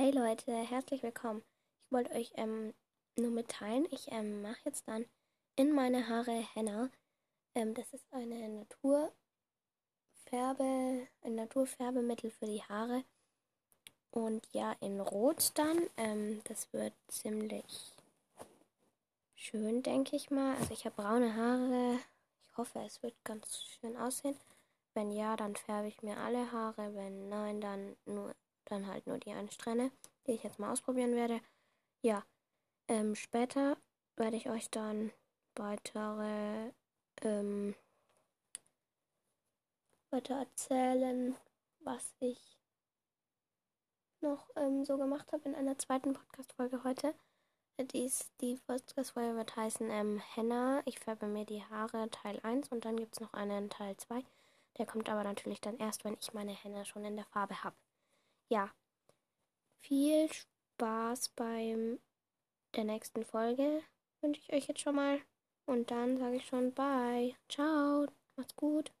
Hey Leute, herzlich willkommen. Ich wollte euch ähm, nur mitteilen, ich ähm, mache jetzt dann in meine Haare Henna. Ähm, das ist eine Naturfärbe, ein Naturfärbemittel für die Haare. Und ja, in Rot dann. Ähm, das wird ziemlich schön, denke ich mal. Also ich habe braune Haare. Ich hoffe, es wird ganz schön aussehen. Wenn ja, dann färbe ich mir alle Haare. Wenn nein, dann nur dann halt nur die eine Strähne, die ich jetzt mal ausprobieren werde. Ja, ähm, später werde ich euch dann weitere ähm, weiter erzählen, was ich noch ähm, so gemacht habe in einer zweiten Podcast-Folge heute. Dies, die Podcast-Folge wird heißen ähm, Henna, ich färbe mir die Haare Teil 1 und dann gibt es noch einen Teil 2. Der kommt aber natürlich dann erst, wenn ich meine Henna schon in der Farbe habe ja, viel Spaß beim der nächsten Folge wünsche ich euch jetzt schon mal. Und dann sage ich schon Bye. Ciao. Macht's gut.